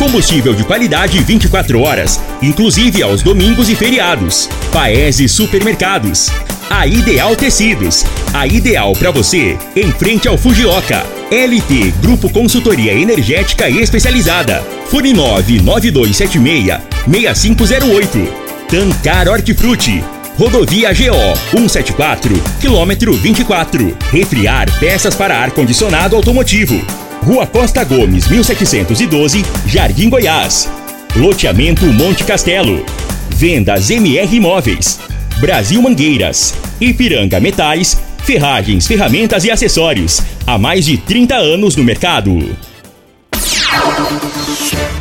Combustível de qualidade 24 horas, inclusive aos domingos e feriados. Paese Supermercados. A Ideal Tecidos. A ideal para você, em frente ao Fujioka. LT Grupo Consultoria Energética Especializada. Fone 99276 6508. Tancar Hortifruti. Rodovia GO 174, quilômetro 24. Refriar peças para ar-condicionado automotivo. Rua Costa Gomes, 1712, Jardim Goiás. Loteamento Monte Castelo. Vendas MR Imóveis. Brasil Mangueiras. Ipiranga Metais. Ferragens, ferramentas e acessórios. Há mais de 30 anos no mercado.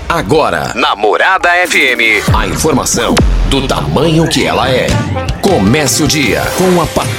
Agora, na Morada FM, a informação do tamanho que ela é. Comece o dia com a Patrulha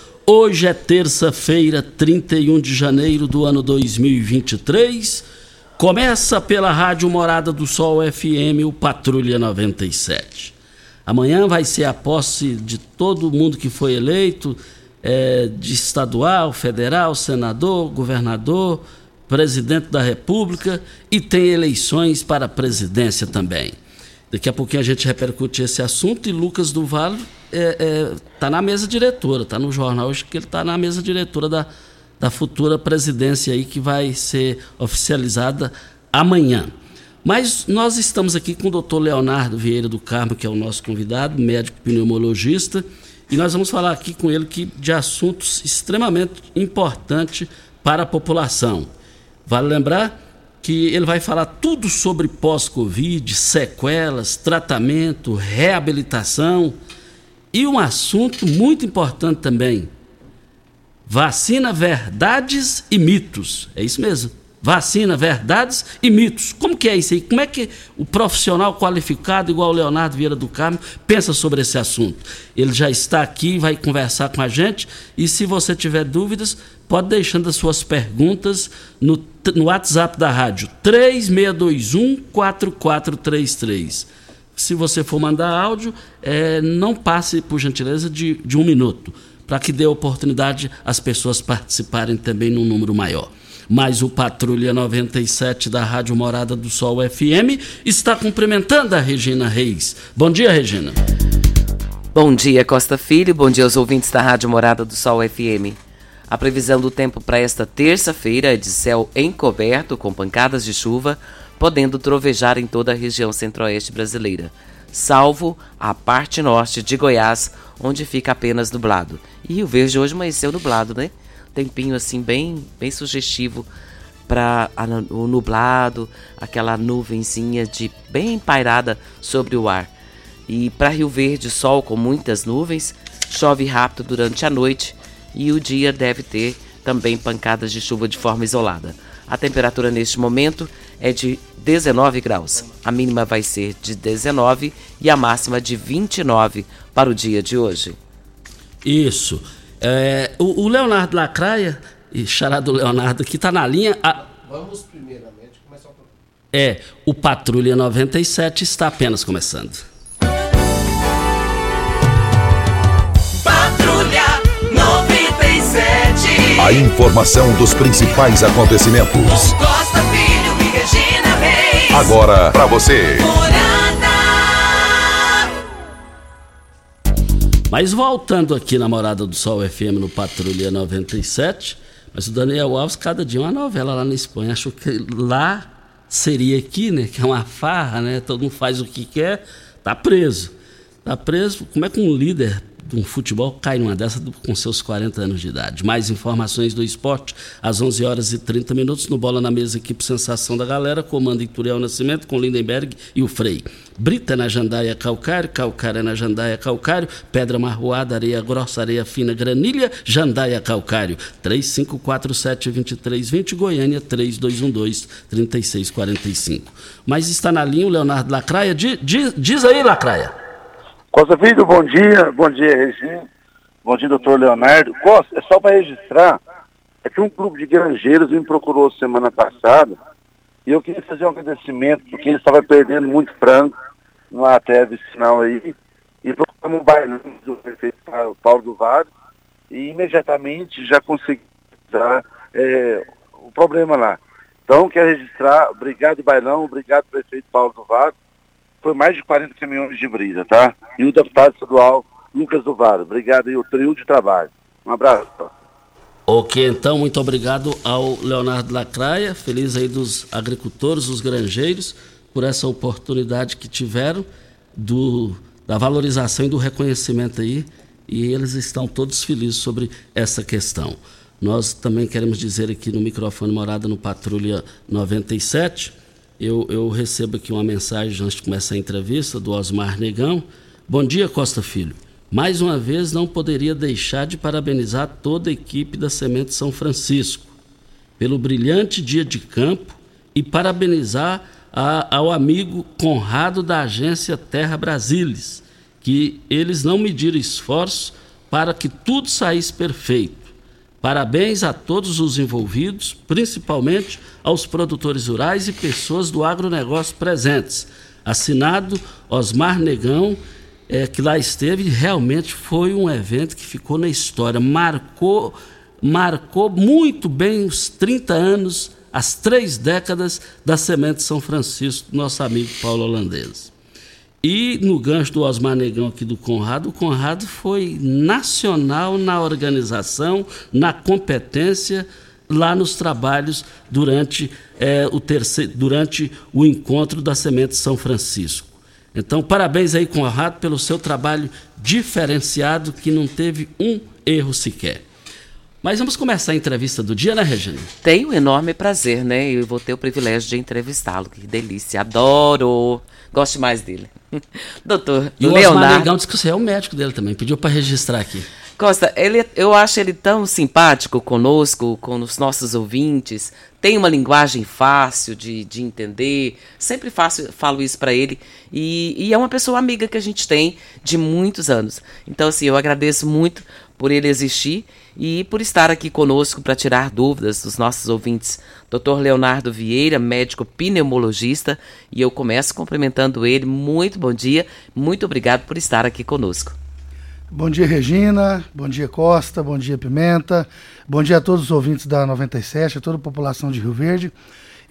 Hoje é terça-feira, 31 de janeiro do ano 2023. Começa pela Rádio Morada do Sol FM, o Patrulha 97. Amanhã vai ser a posse de todo mundo que foi eleito, é, de estadual, federal, senador, governador, presidente da República e tem eleições para a presidência também. Daqui a pouquinho a gente repercute esse assunto e Lucas do Vale está é, é, tá na mesa diretora, está no jornal hoje que ele está na mesa diretora da, da futura presidência aí que vai ser oficializada amanhã. Mas nós estamos aqui com o doutor Leonardo Vieira do Carmo, que é o nosso convidado, médico pneumologista, e nós vamos falar aqui com ele que, de assuntos extremamente importantes para a população. Vale lembrar que ele vai falar tudo sobre pós-Covid, sequelas, tratamento, reabilitação e um assunto muito importante também: vacina, verdades e mitos. É isso mesmo. Vacina, verdades e mitos. Como que é isso aí? Como é que o profissional qualificado, igual o Leonardo Vieira do Carmo, pensa sobre esse assunto? Ele já está aqui, vai conversar com a gente. E se você tiver dúvidas, pode deixando as suas perguntas no, no WhatsApp da rádio 3621-4433. Se você for mandar áudio, é, não passe, por gentileza, de, de um minuto, para que dê oportunidade às pessoas participarem também num número maior mas o Patrulha 97 da Rádio Morada do Sol FM está cumprimentando a Regina Reis. Bom dia, Regina. Bom dia, Costa Filho. Bom dia aos ouvintes da Rádio Morada do Sol FM. A previsão do tempo para esta terça-feira é de céu encoberto com pancadas de chuva, podendo trovejar em toda a região centro-oeste brasileira, salvo a parte norte de Goiás, onde fica apenas nublado. E o verde hoje amanheceu nublado, né? Tempinho assim bem, bem sugestivo para o nublado, aquela nuvenzinha de bem pairada sobre o ar. E para Rio Verde, sol com muitas nuvens, chove rápido durante a noite e o dia deve ter também pancadas de chuva de forma isolada. A temperatura neste momento é de 19 graus. A mínima vai ser de 19 e a máxima de 29 para o dia de hoje. Isso. É, o, o, Leonardo Lacraia, e charado Leonardo aqui, está na linha. A... Vamos primeiramente começar o programa. É, o Patrulha 97 está apenas começando. Patrulha 97. A informação dos principais acontecimentos. Costa Filho e Regina Reis. Agora para você. Mas voltando aqui na Morada do Sol FM no Patrulha 97, mas o Daniel Alves, cada dia uma novela lá na Espanha. Achou que lá seria aqui, né? Que é uma farra, né? Todo mundo faz o que quer, tá preso. Tá preso. Como é que um líder de um futebol cai numa dessa com seus 40 anos de idade. Mais informações do esporte às 11 horas e 30 minutos no Bola na Mesa, equipe Sensação da Galera, comando Ituriel Nascimento com Lindenberg e o Frei. Brita na Jandaia Calcário, Calcário na Jandaia Calcário, Pedra Marroada, Areia Grossa, Areia Fina, Granilha, Jandaia Calcário. 3547-2320, Goiânia 3212-3645. Mas está na linha o Leonardo Lacraia. Di- di- diz aí, Lacraia. Costa Filho, bom dia. Bom dia, Regina. Bom dia, doutor Leonardo. Costa, é só para registrar, é que um grupo de granjeiros me procurou semana passada e eu queria fazer um agradecimento porque eles estavam perdendo muito frango numa terra vicinal aí e procuramos um bailão do prefeito Pa- Paulo do Vale e imediatamente já consegui dar é, o problema lá. Então, quero registrar, obrigado Bailão, obrigado prefeito Paulo do Vale, foi mais de 40 caminhões de brisa, tá? E o deputado estadual Lucas do Vale. Obrigado aí, o trio de trabalho. Um abraço. Ok, então, muito obrigado ao Leonardo Lacraia, feliz aí dos agricultores, dos granjeiros, por essa oportunidade que tiveram do, da valorização e do reconhecimento aí, e eles estão todos felizes sobre essa questão. Nós também queremos dizer aqui no microfone Morada no Patrulha 97, eu, eu recebo aqui uma mensagem antes de começar a entrevista do Osmar Negão. Bom dia, Costa Filho. Mais uma vez, não poderia deixar de parabenizar toda a equipe da Semente São Francisco pelo brilhante dia de campo e parabenizar a- ao amigo Conrado da agência Terra Brasilis, que eles não mediram esforços para que tudo saísse perfeito. Parabéns a todos os envolvidos, principalmente aos produtores rurais e pessoas do agronegócio presentes. Assinado Osmar Negão, é, que lá esteve, realmente foi um evento que ficou na história, marcou, marcou muito bem os 30 anos, as três décadas da Semente São Francisco, nosso amigo Paulo Holandês. E no gancho do Osmar Negão aqui do Conrado, o Conrado foi nacional na organização, na competência, lá nos trabalhos durante, eh, o, terceiro, durante o encontro da Semente São Francisco. Então, parabéns aí, Conrado, pelo seu trabalho diferenciado, que não teve um erro sequer. Mas vamos começar a entrevista do dia, né, Regina? Tenho um enorme prazer, né? Eu vou ter o privilégio de entrevistá-lo. Que delícia, adoro. Gosto mais dele. Doutor E o Leonardo. Disse que você é o médico dele também, pediu para registrar aqui. Costa, ele, eu acho ele tão simpático conosco, com os nossos ouvintes. Tem uma linguagem fácil de, de entender. Sempre fácil, falo isso para ele. E, e é uma pessoa amiga que a gente tem de muitos anos. Então, assim, eu agradeço muito por ele existir e por estar aqui conosco para tirar dúvidas dos nossos ouvintes. Dr. Leonardo Vieira, médico pneumologista, e eu começo cumprimentando ele. Muito bom dia, muito obrigado por estar aqui conosco. Bom dia, Regina. Bom dia, Costa. Bom dia, Pimenta. Bom dia a todos os ouvintes da 97, a toda a população de Rio Verde.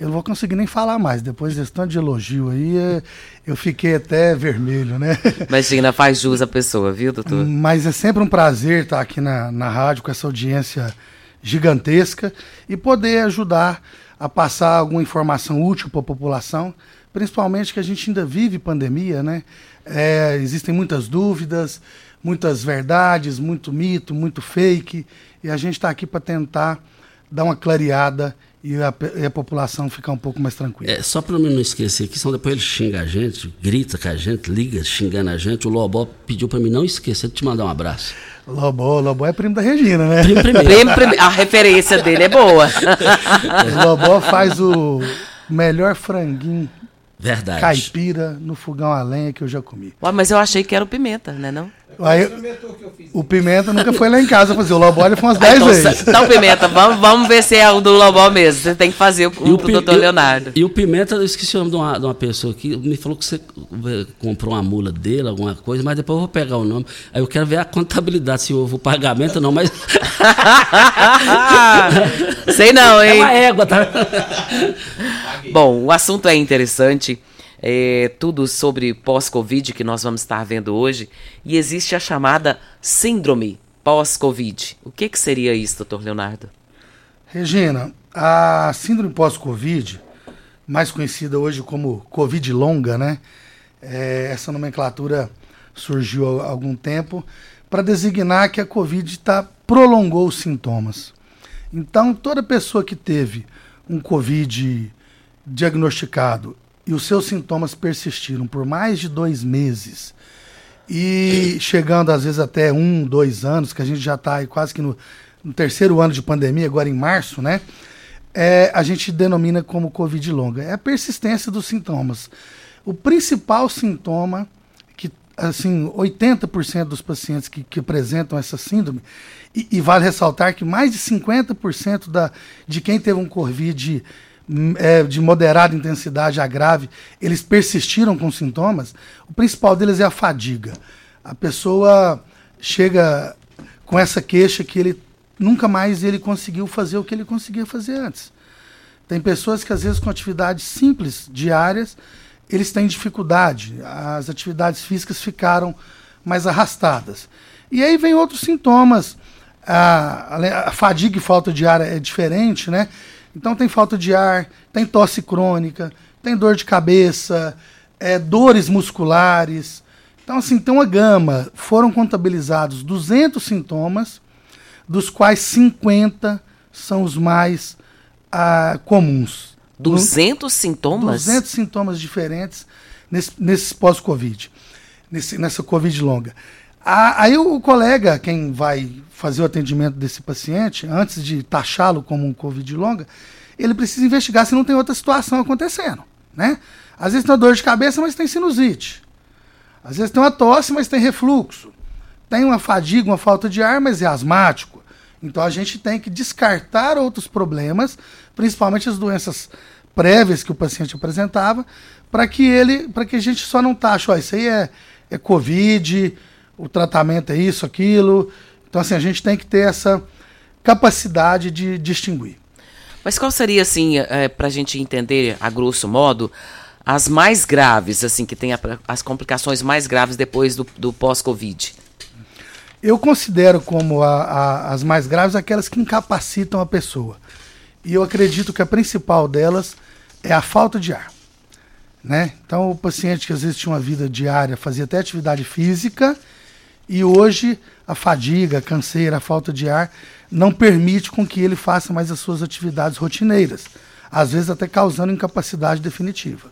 Eu não vou conseguir nem falar mais. Depois desse tanto de elogio aí, eh, eu fiquei até vermelho, né? Imagina, faz jus à pessoa, viu, doutor? Mas é sempre um prazer estar aqui na, na rádio com essa audiência gigantesca e poder ajudar a passar alguma informação útil para a população, principalmente que a gente ainda vive pandemia, né? É, existem muitas dúvidas, muitas verdades, muito mito, muito fake, e a gente está aqui para tentar dar uma clareada e a, e a população ficar um pouco mais tranquila. É, só para mim não esquecer aqui, senão depois ele xinga a gente, grita com a gente, liga xingando a gente. O Lobó pediu para mim não esquecer de te mandar um abraço. Lobó, Lobó é primo da Regina, né? Primo primeiro. A referência dele é boa. O Lobó faz o melhor franguinho Verdade. caipira no fogão a lenha que eu já comi. Ué, mas eu achei que era o Pimenta, né não? Aí, o Pimenta nunca foi lá em casa fazer. O Lobó ele foi umas 10 então, vezes. então, Pimenta, vamos, vamos ver se é o do Lobó mesmo. Você tem que fazer o, o, Pi- doutor Leonardo. E o Pimenta, eu esqueci o nome de uma, de uma pessoa aqui, me falou que você eh, comprou uma mula dele, alguma coisa, mas depois eu vou pegar o nome. Aí eu quero ver a contabilidade, se houve o pagamento ou não, mas. Sei não, É hein? uma égua, tá? Bom, o assunto é interessante. É tudo sobre pós-Covid que nós vamos estar vendo hoje. E existe a chamada síndrome pós-Covid. O que, que seria isso, doutor Leonardo? Regina, a síndrome pós-Covid, mais conhecida hoje como Covid longa, né? É, essa nomenclatura surgiu há algum tempo para designar que a Covid tá, prolongou os sintomas. Então, toda pessoa que teve um Covid diagnosticado e os seus sintomas persistiram por mais de dois meses e chegando às vezes até um, dois anos, que a gente já está quase que no, no, terceiro ano de pandemia, agora em março, né? É, a gente denomina como Covid longa. É a persistência dos sintomas. O principal sintoma que, assim, 80% dos pacientes que, que apresentam essa síndrome, e, e, vale ressaltar que mais de 50% da, de quem teve um Covid é, de moderada intensidade a grave, eles persistiram com sintomas, o principal deles é a fadiga. A pessoa chega com essa queixa que ele nunca mais ele conseguiu fazer o que ele conseguia fazer antes. Tem pessoas que às vezes com atividades simples, diárias, eles têm dificuldade. As atividades físicas ficaram mais arrastadas. E aí vem outros sintomas. A, a fadiga e falta de ar é diferente, né? Então tem falta de ar, tem tosse crônica, tem dor de cabeça, é, dores musculares. Então, assim, tem uma gama. Foram contabilizados 200 sintomas, dos quais 50 são os mais ah, comuns. 200 no, sintomas? 200 sintomas diferentes nesse, nesse pós-Covid, nessa Covid longa. Ah, aí o colega, quem vai fazer o atendimento desse paciente, antes de taxá-lo como um Covid longa, ele precisa investigar se não tem outra situação acontecendo, né? Às vezes tem uma dor de cabeça, mas tem sinusite. Às vezes tem uma tosse, mas tem refluxo. Tem uma fadiga, uma falta de ar, mas é asmático. Então a gente tem que descartar outros problemas, principalmente as doenças prévias que o paciente apresentava, para que ele, para que a gente só não taxe, ó, isso aí é, é Covid, o tratamento é isso, aquilo. Então, assim, a gente tem que ter essa capacidade de distinguir. Mas qual seria, assim, é, para a gente entender, a grosso modo, as mais graves, assim, que tem a, as complicações mais graves depois do, do pós-Covid? Eu considero como a, a, as mais graves aquelas que incapacitam a pessoa. E eu acredito que a principal delas é a falta de ar. Né? Então, o paciente que às vezes tinha uma vida diária, fazia até atividade física, e hoje a fadiga, a canseira, a falta de ar não permite com que ele faça mais as suas atividades rotineiras, às vezes até causando incapacidade definitiva.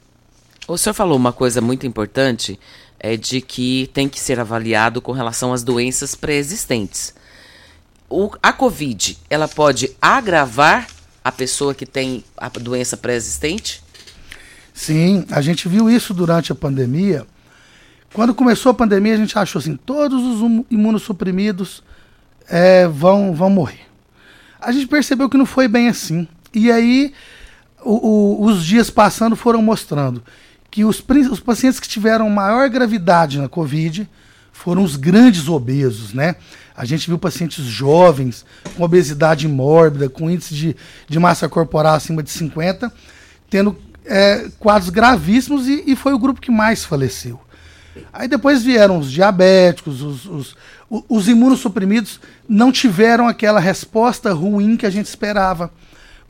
O senhor falou uma coisa muito importante, é de que tem que ser avaliado com relação às doenças pré-existentes. a COVID, ela pode agravar a pessoa que tem a doença pré-existente? Sim, a gente viu isso durante a pandemia quando começou a pandemia, a gente achou assim: todos os imunossuprimidos é, vão, vão morrer. A gente percebeu que não foi bem assim. E aí, o, o, os dias passando foram mostrando que os, os pacientes que tiveram maior gravidade na Covid foram os grandes obesos, né? A gente viu pacientes jovens, com obesidade mórbida, com índice de, de massa corporal acima de 50, tendo é, quadros gravíssimos e, e foi o grupo que mais faleceu. Aí depois vieram os diabéticos, os, os, os imunossuprimidos não tiveram aquela resposta ruim que a gente esperava.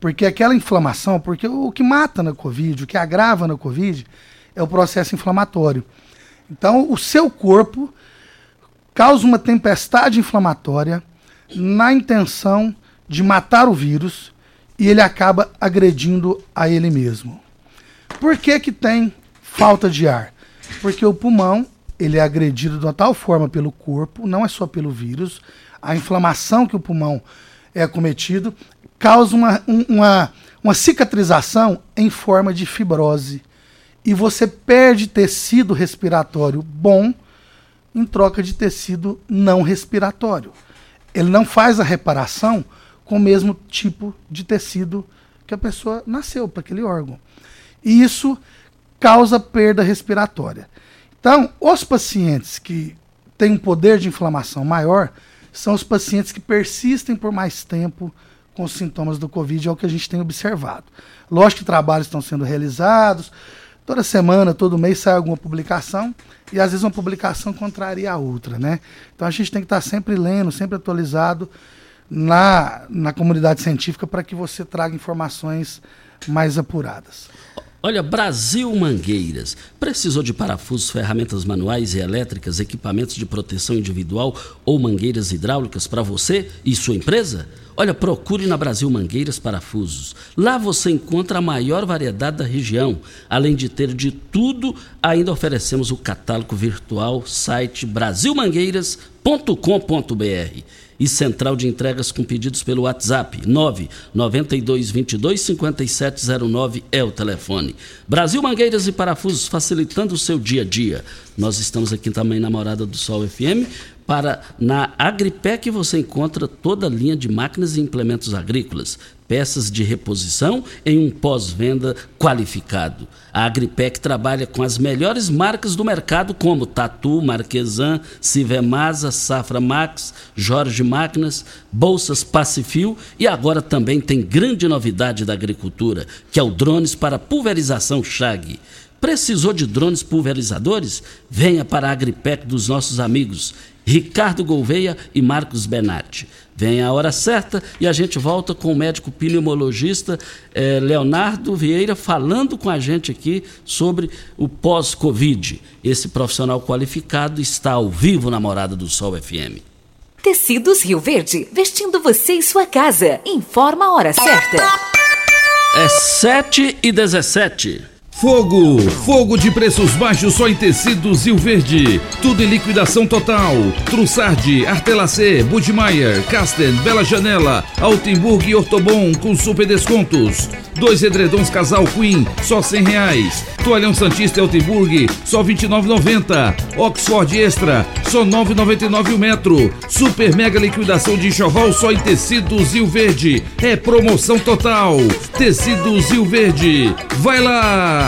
Porque aquela inflamação, porque o que mata na Covid, o que agrava na Covid, é o processo inflamatório. Então, o seu corpo causa uma tempestade inflamatória na intenção de matar o vírus e ele acaba agredindo a ele mesmo. Por que, que tem falta de ar? Porque o pulmão, ele é agredido de uma tal forma pelo corpo, não é só pelo vírus, a inflamação que o pulmão é acometido causa uma, uma, uma cicatrização em forma de fibrose. E você perde tecido respiratório bom em troca de tecido não respiratório. Ele não faz a reparação com o mesmo tipo de tecido que a pessoa nasceu para aquele órgão. E isso causa perda respiratória. Então, os pacientes que têm um poder de inflamação maior são os pacientes que persistem por mais tempo com os sintomas do Covid, é o que a gente tem observado. Lógico que trabalhos estão sendo realizados, toda semana, todo mês sai alguma publicação, e às vezes uma publicação contraria a outra, né? Então a gente tem que estar sempre lendo, sempre atualizado na, na comunidade científica para que você traga informações mais apuradas. Olha, Brasil Mangueiras. Precisou de parafusos, ferramentas manuais e elétricas, equipamentos de proteção individual ou mangueiras hidráulicas para você e sua empresa? Olha, procure na Brasil Mangueiras Parafusos. Lá você encontra a maior variedade da região. Além de ter de tudo, ainda oferecemos o catálogo virtual site brasilmangueiras.com.br e central de entregas com pedidos pelo WhatsApp 992 22 5709 é o telefone. Brasil Mangueiras e Parafusos facilitando o seu dia a dia. Nós estamos aqui também na Morada do Sol FM para na Agripec você encontra toda a linha de máquinas e implementos agrícolas, peças de reposição em um pós-venda qualificado. A Agripec trabalha com as melhores marcas do mercado como Tatu, Marquesan, Civemasa, Safra Max, Jorge Máquinas, Bolsas Pacifil e agora também tem grande novidade da agricultura, que é o drones para pulverização Chag. Precisou de drones pulverizadores? Venha para a Agripec dos nossos amigos Ricardo Gouveia e Marcos Benatti. Vem a hora certa e a gente volta com o médico pneumologista eh, Leonardo Vieira falando com a gente aqui sobre o pós-Covid. Esse profissional qualificado está ao vivo na Morada do Sol FM. Tecidos Rio Verde, vestindo você e sua casa. Informa a hora certa. É 7 e 17. Fogo! Fogo de preços baixos só em tecidos Rio Verde. Tudo em liquidação total. Trussardi, Artelacê, Budmeier, Casten, Bela Janela, Altenburg e Ortobon com super descontos. Dois edredons casal Queen, só cem reais. Toalhão Santista Altenburg, só vinte e Oxford Extra, só nove noventa o metro. Super mega liquidação de enxoval só em tecidos Rio Verde. É promoção total. Tecidos Rio Verde. Vai lá!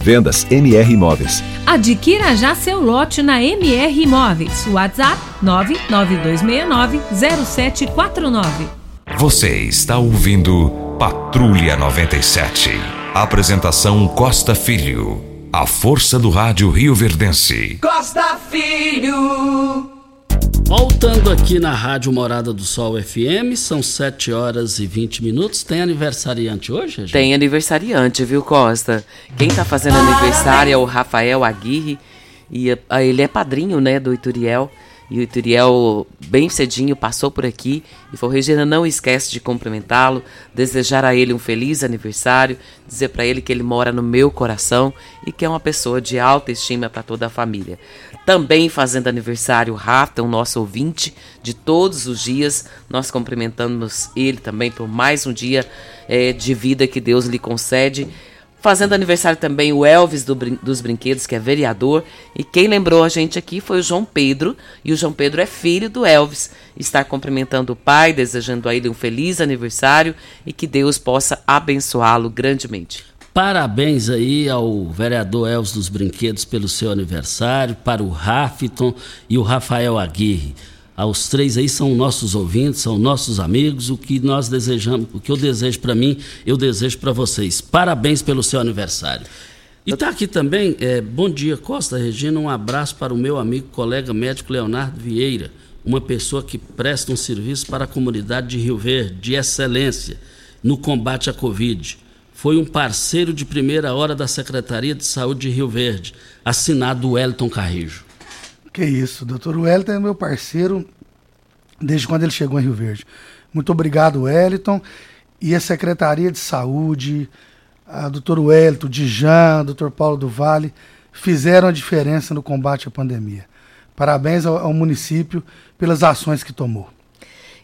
Vendas MR Imóveis. Adquira já seu lote na MR Imóveis. WhatsApp 992690749. Você está ouvindo Patrulha 97. Apresentação Costa Filho. A força do rádio Rio Verdense. Costa Filho. Voltando aqui na Rádio Morada do Sol FM, são 7 horas e 20 minutos. Tem aniversariante hoje, gente? Tem aniversariante, viu, Costa? Quem tá fazendo aniversário é o Rafael Aguirre. E ah, ele é padrinho, né, do Ituriel. E o Ituriel, bem cedinho, passou por aqui e falou: Regina, não esquece de cumprimentá-lo, desejar a ele um feliz aniversário, dizer para ele que ele mora no meu coração e que é uma pessoa de alta estima para toda a família. Também fazendo aniversário, o Rafa, o nosso ouvinte de todos os dias. Nós cumprimentamos ele também por mais um dia eh, de vida que Deus lhe concede. Fazendo aniversário também o Elvis do dos Brinquedos, que é vereador. E quem lembrou a gente aqui foi o João Pedro. E o João Pedro é filho do Elvis. Está cumprimentando o pai, desejando a ele um feliz aniversário e que Deus possa abençoá-lo grandemente. Parabéns aí ao vereador Elvis dos Brinquedos pelo seu aniversário, para o Rafton e o Rafael Aguirre. Aos três aí são nossos ouvintes, são nossos amigos. O que nós desejamos, o que eu desejo para mim, eu desejo para vocês. Parabéns pelo seu aniversário. E tá aqui também, é, bom dia Costa Regina, um abraço para o meu amigo, colega médico Leonardo Vieira, uma pessoa que presta um serviço para a comunidade de Rio Verde, de excelência, no combate à Covid. Foi um parceiro de primeira hora da Secretaria de Saúde de Rio Verde, assinado Wellington Carrijo. Que isso, doutor Wellington é meu parceiro desde quando ele chegou em Rio Verde. Muito obrigado, Wellington. E a Secretaria de Saúde, a doutor Wellington, Dijan, doutor Paulo do Vale, fizeram a diferença no combate à pandemia. Parabéns ao, ao município pelas ações que tomou.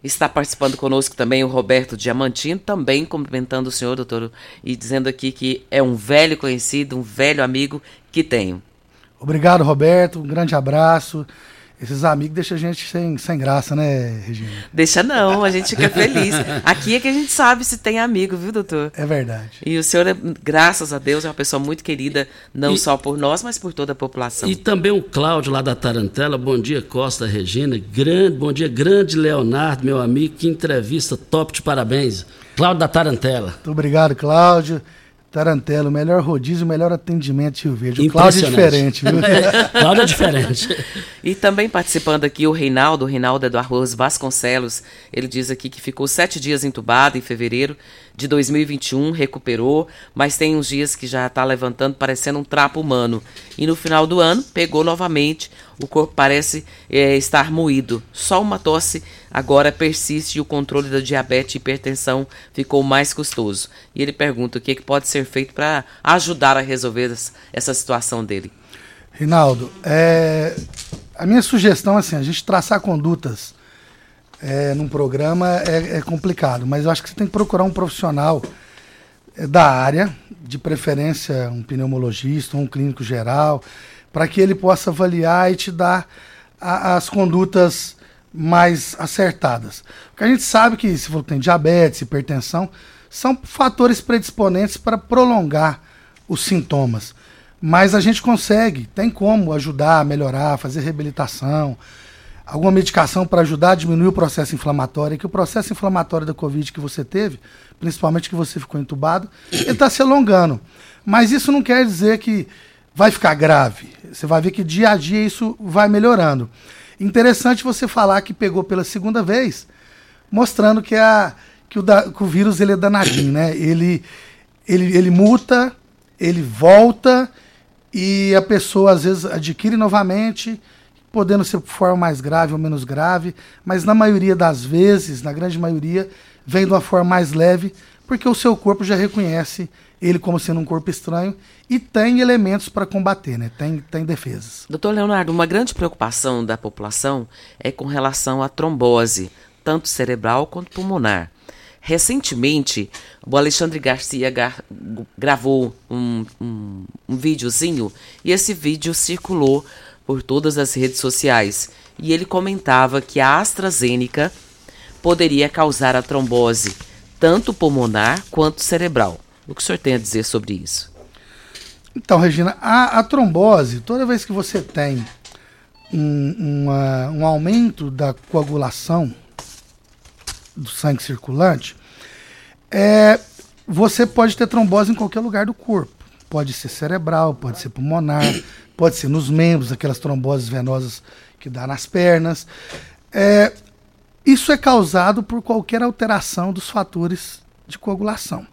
Está participando conosco também o Roberto Diamantino, também cumprimentando o senhor, doutor, e dizendo aqui que é um velho conhecido, um velho amigo que tenho. Obrigado, Roberto. Um grande abraço. Esses amigos deixam a gente sem, sem graça, né, Regina? Deixa não, a gente fica feliz. Aqui é que a gente sabe se tem amigo, viu, doutor? É verdade. E o senhor, é, graças a Deus, é uma pessoa muito querida, não E- só por nós, mas por toda a população. E também o Cláudio lá da Tarantela, bom dia Costa Regina, grande, bom dia grande Leonardo, meu amigo, que entrevista top de parabéns. Cláudio da Tarantela. Muito obrigado, Cláudio. Tarantelo, melhor rodízio, melhor atendimento de Rio Verde. O Cláudio é Impressionante. diferente, viu? Cláudio é diferente. E também participando aqui o Reinaldo, o Reinaldo é do Arroz Vasconcelos. Ele diz aqui que ficou sete dias entubado em fevereiro de 2021, recuperou, mas tem uns dias que já está levantando parecendo um trapo humano. E no final do ano, pegou novamente, o corpo parece eh, estar moído. Só uma tosse agora persiste e o controle da diabetes e hipertensão ficou mais custoso. E ele pergunta o que, que pode ser feito para ajudar a resolver essa- essa situação dele. Rinaldo, é, a minha sugestão é assim, a gente traçar condutas é, num programa é, é complicado, mas eu acho que você tem que procurar um profissional é, da área, de preferência um pneumologista, um clínico geral, para que ele possa avaliar e te dar a- as condutas mais acertadas. Porque a gente sabe que se for tem diabetes, hipertensão, são fatores predisponentes para prolongar os sintomas. Mas a gente consegue, tem como ajudar, melhorar, fazer reabilitação, alguma medicação para ajudar a diminuir o processo inflamatório, que o processo inflamatório da Covid que você teve, principalmente que você ficou entubado, ele está se alongando. Mas isso não quer dizer que vai ficar grave. Você vai ver que dia a dia isso vai melhorando. Interessante você falar que pegou pela segunda vez, mostrando que, a, que, o, da- que o vírus ele é danadinho, né? Ele, ele, ele muta, ele volta e a pessoa às vezes adquire novamente, podendo ser de forma mais grave ou menos grave, mas na maioria das vezes, na grande maioria, vem de uma forma mais leve, porque o seu corpo já reconhece ele como sendo um corpo estranho e tem elementos para combater, né? Tem, tem defesas. Doutor Leonardo, uma grande preocupação da população é com relação à trombose, tanto cerebral quanto pulmonar. Recentemente, o Alexandre Garcia gar- gravou um, um, um videozinho e esse vídeo circulou por todas as redes sociais. E ele comentava que a AstraZeneca poderia causar a trombose, tanto pulmonar quanto cerebral. O que o senhor tem a dizer sobre isso? Então, Regina, a, a trombose, toda vez que você tem um, uma, um aumento da coagulação do sangue circulante, é, você pode ter trombose em qualquer lugar do corpo. Pode ser cerebral, pode ser pulmonar, pode ser nos membros, aquelas tromboses venosas que dá nas pernas. É, isso é causado por qualquer alteração dos fatores de coagulação.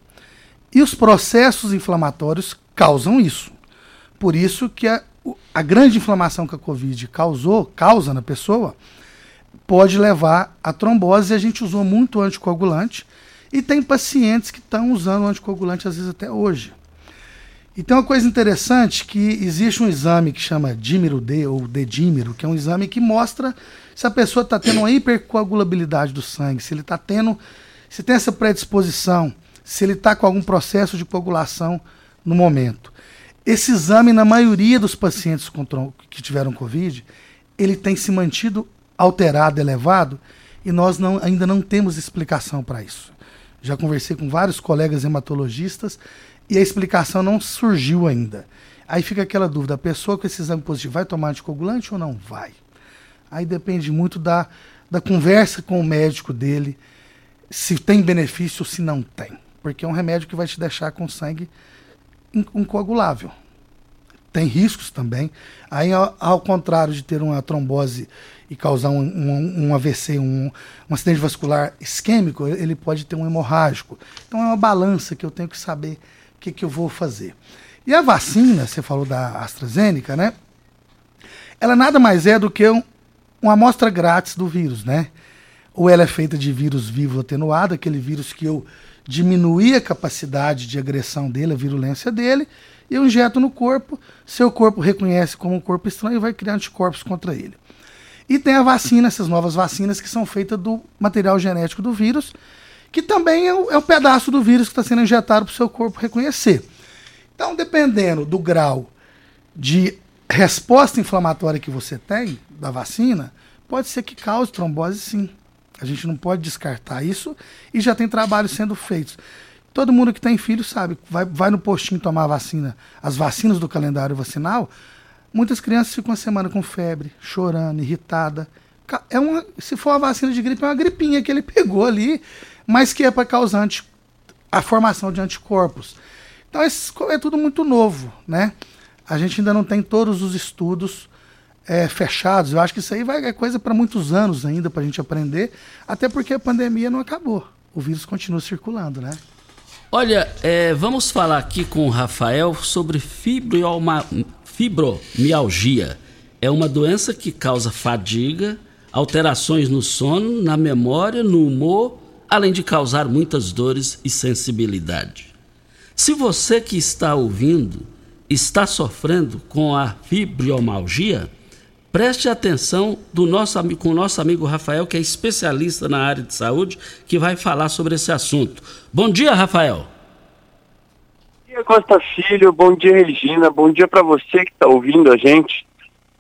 E os processos inflamatórios causam isso. Por isso que a, a grande inflamação que a Covid causou, causa na pessoa, pode levar a trombose. A gente usou muito anticoagulante e tem pacientes que estão usando anticoagulante às vezes até hoje. E tem uma coisa interessante que existe um exame que chama dímero D ou dedímero, que é um exame que mostra se a pessoa está tendo uma hipercoagulabilidade do sangue, se ele está tendo, se tem essa predisposição, se ele está com algum processo de coagulação no momento. Esse exame, na maioria dos pacientes que tiveram Covid, ele tem se mantido alterado, elevado, e nós não, ainda não temos explicação para isso. Já conversei com vários colegas hematologistas e a explicação não surgiu ainda. Aí fica aquela dúvida: a pessoa com esse exame positivo vai tomar anticoagulante ou não vai? Aí depende muito da, da conversa com o médico dele, se tem benefício ou se não tem. Porque é um remédio que vai te deixar com sangue incoagulável. Tem riscos também. Aí, ao, ao contrário de ter uma trombose e causar um, um, um AVC, um, um, acidente vascular isquêmico, ele pode ter um hemorrágico. Então é uma balança que eu tenho que saber o que, que eu vou fazer. E a vacina, você falou da AstraZeneca, né? Ela nada mais é do que um, uma amostra grátis do vírus, né? Ou ela é feita de vírus vivo atenuado, aquele vírus que eu diminuí a capacidade de agressão dele, a virulência dele, e eu injeto no corpo, seu corpo reconhece como um corpo estranho e vai criar anticorpos contra ele. E tem a vacina, essas novas vacinas que são feitas do material genético do vírus, que também é o, é o pedaço do vírus que está sendo injetado para o seu corpo reconhecer. Então, dependendo do grau de resposta inflamatória que você tem da vacina, pode ser que cause trombose sim. A gente não pode descartar isso e já tem trabalhos sendo feitos. Todo mundo que tem filho sabe, vai, vai no postinho tomar vacina, as vacinas do calendário vacinal, Muitas crianças ficam uma semana com febre, chorando, irritada. É uma, se for uma vacina de gripe, é uma gripinha que ele pegou ali, mas que é para causar a formação de anticorpos. Então, é tudo muito novo, né? A gente ainda não tem todos os estudos é, fechados. Eu acho que isso aí vai é coisa para muitos anos ainda para a gente aprender, até porque a pandemia não acabou. O vírus continua circulando, né? Olha, é, vamos falar aqui com o Rafael sobre fibromialgia é uma doença que causa fadiga, alterações no sono, na memória, no humor, além de causar muitas dores e sensibilidade. Se você que está ouvindo está sofrendo com a fibromialgia, preste atenção do nosso, com o nosso amigo Rafael, que é especialista na área de saúde, que vai falar sobre esse assunto. Bom dia, Rafael dia, Costa Filho. Bom dia, Regina. Bom dia para você que está ouvindo a gente.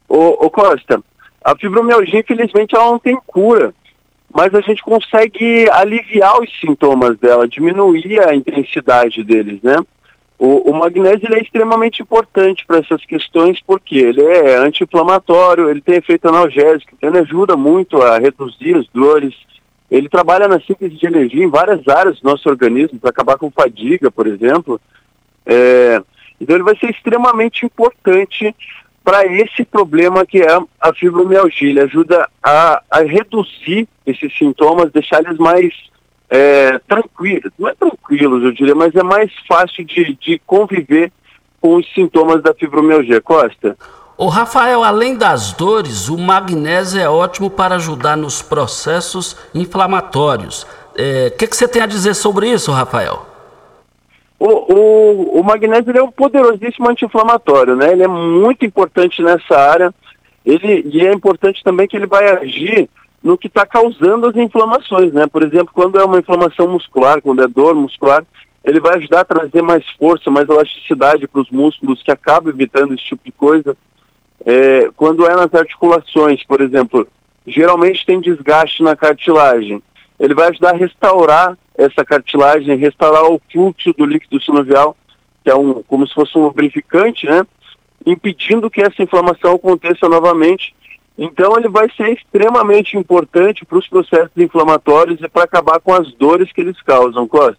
Ô, ô, Costa, a fibromialgia, infelizmente, ela não tem cura, mas a gente consegue aliviar os sintomas dela, diminuir a intensidade deles, né? O, o magnésio é extremamente importante para essas questões porque ele é anti-inflamatório, ele tem efeito analgésico, então ele ajuda muito a reduzir as dores. Ele trabalha na síntese de energia em várias áreas do nosso organismo, para acabar com fadiga, por exemplo. É, então ele vai ser extremamente importante para esse problema que é a fibromialgia. Ele ajuda a, a reduzir esses sintomas, deixar eles mais é, tranquilos. Não é tranquilos, eu diria, mas é mais fácil de, de conviver com os sintomas da fibromialgia. Costa? O Rafael, além das dores, o magnésio é ótimo para ajudar nos processos inflamatórios. O é, que, que você tem a dizer sobre isso, Rafael? O, o, o magnésio é um poderosíssimo anti-inflamatório, né? Ele é muito importante nessa área. Ele, e é importante também que ele vai agir no que está causando as inflamações, né? Por exemplo, quando é uma inflamação muscular, quando é dor muscular, ele vai ajudar a trazer mais força, mais elasticidade para os músculos, que acaba evitando esse tipo de coisa. É, quando é nas articulações, por exemplo, geralmente tem desgaste na cartilagem. Ele vai ajudar a restaurar essa cartilagem, restaurar o fluxo do líquido sinovial que é um, como se fosse um lubrificante, né? Impedindo que essa inflamação aconteça novamente. Então ele vai ser extremamente importante para os processos inflamatórios e para acabar com as dores que eles causam, Costa.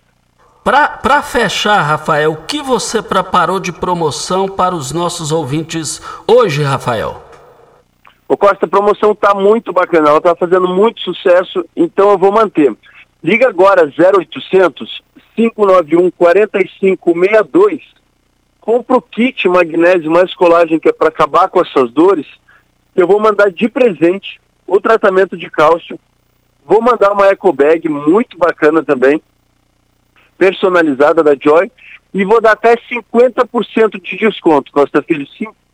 Para fechar, Rafael, o que você preparou de promoção para os nossos ouvintes hoje, Rafael? O Costa, a promoção está muito bacana, ela está fazendo muito sucesso, então eu vou manter. Liga agora 0800 591 4562. Compra o kit magnésio mais colagem que é para acabar com essas dores. Eu vou mandar de presente o tratamento de cálcio. Vou mandar uma eco bag muito bacana também, personalizada da Joy. E vou dar até 50% de desconto, Costa Filho.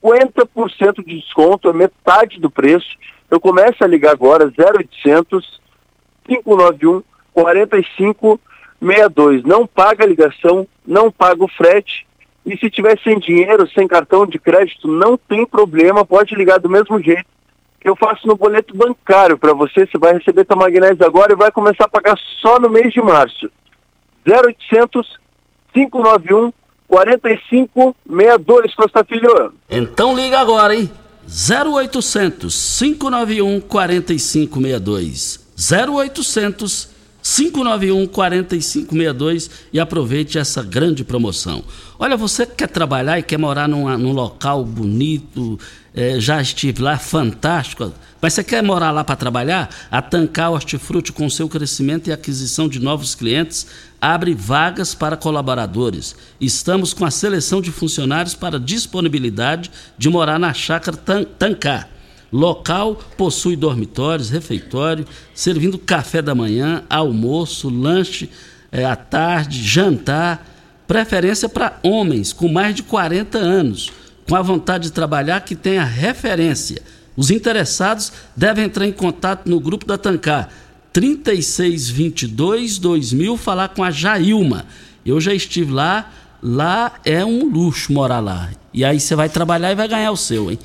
50% de desconto, é metade do preço. Eu começo a ligar agora, 0800 591 4562. Não paga a ligação, não paga o frete. E se tiver sem dinheiro, sem cartão de crédito, não tem problema, pode ligar do mesmo jeito. Eu faço no boleto bancário para você, você vai receber tua magnésio agora e vai começar a pagar só no mês de março. 0800 591 4562, Costa Filho. Então liga agora, hein? 0800 591 4562. 0800 591 4562 e aproveite essa grande promoção. Olha, você que quer trabalhar e quer morar num, num local bonito, é, já estive lá, fantástico, mas você quer morar lá para trabalhar? A Tancar Hortifruti, com seu crescimento e aquisição de novos clientes, abre vagas para colaboradores. Estamos com a seleção de funcionários para disponibilidade de morar na chácara Tan Tancar. Local possui dormitórios, refeitório, servindo café da manhã, almoço, lanche é, à tarde, jantar. Preferência para homens com mais de 40 anos, com a vontade de trabalhar que tenha referência. Os interessados devem entrar em contato no grupo da Tancar 3622 2000 falar com a Jailma. Eu já estive lá, lá é um luxo morar lá. E aí você vai trabalhar e vai ganhar o seu, hein?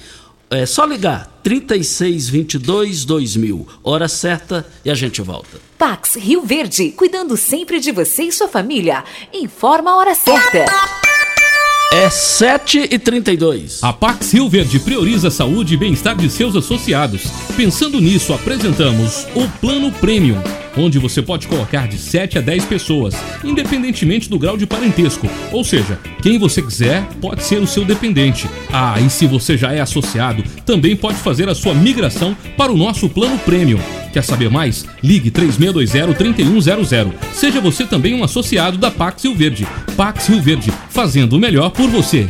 É só ligar 3622 2000, hora certa e a gente volta. Pax Rio Verde, cuidando sempre de você e sua família. Informa a hora certa. É 7 e 32 A Pax Rio Verde prioriza a saúde e bem-estar de seus associados. Pensando nisso, apresentamos o Plano Premium, onde você pode colocar de 7 a 10 pessoas, independentemente do grau de parentesco. Ou seja, quem você quiser pode ser o seu dependente. Ah, e se você já é associado, também pode fazer a sua migração para o nosso Plano Premium. Quer saber mais? Ligue 3620-3100. Seja você também um associado da Pax Rio Verde. Pax Rio Verde, fazendo o melhor por você.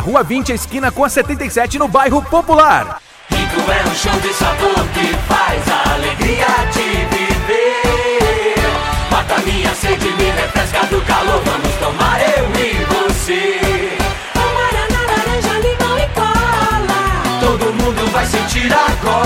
Rua 20, esquina com a 77, no bairro Popular. Rico é um show de sabor que faz a alegria de viver. Mata minha sede, me refresca do calor. Vamos tomar eu e você. Guaraná, laranja, limão e cola. Todo mundo vai sentir agora.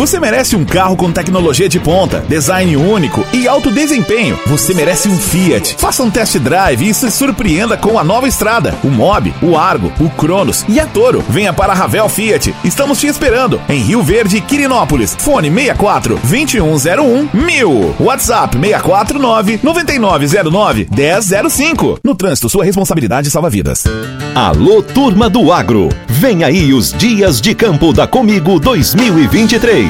Você merece um carro com tecnologia de ponta, design único e alto desempenho. Você merece um Fiat. Faça um test drive e se surpreenda com a nova estrada, o Mob, o Argo, o Cronos e a Toro. Venha para a Ravel Fiat. Estamos te esperando em Rio Verde Quirinópolis. Fone 64 2101 1000. WhatsApp 649 9909 1005. No trânsito, sua responsabilidade salva vidas. Alô, turma do agro! Vem aí os Dias de Campo da Comigo 2023.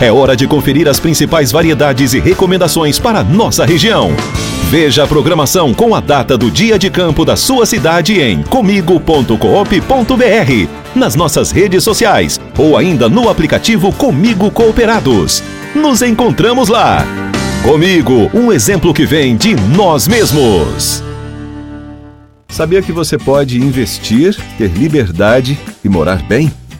É hora de conferir as principais variedades e recomendações para nossa região. Veja a programação com a data do dia de campo da sua cidade em comigo.coop.br, nas nossas redes sociais ou ainda no aplicativo Comigo Cooperados. Nos encontramos lá. Comigo, um exemplo que vem de nós mesmos. Sabia que você pode investir, ter liberdade e morar bem?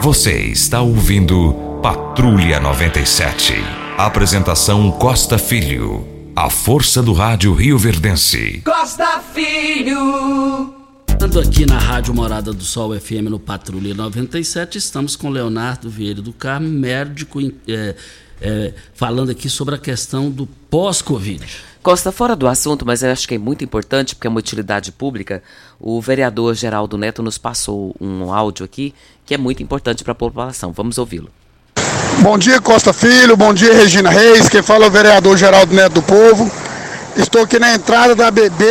Você está ouvindo Patrulha 97. Apresentação Costa Filho. A força do rádio Rio Verdense. Costa Filho. Ando aqui na Rádio Morada do Sol FM no Patrulha 97, estamos com Leonardo Vieira do Carmo, médico, é, é, falando aqui sobre a questão do pós-Covid. Costa, fora do assunto, mas eu acho que é muito importante, porque é uma utilidade pública, o vereador Geraldo Neto nos passou um áudio aqui que é muito importante para a população. Vamos ouvi-lo. Bom dia, Costa Filho. Bom dia, Regina Reis. Quem fala é o vereador Geraldo Neto do Povo. Estou aqui na entrada da BB,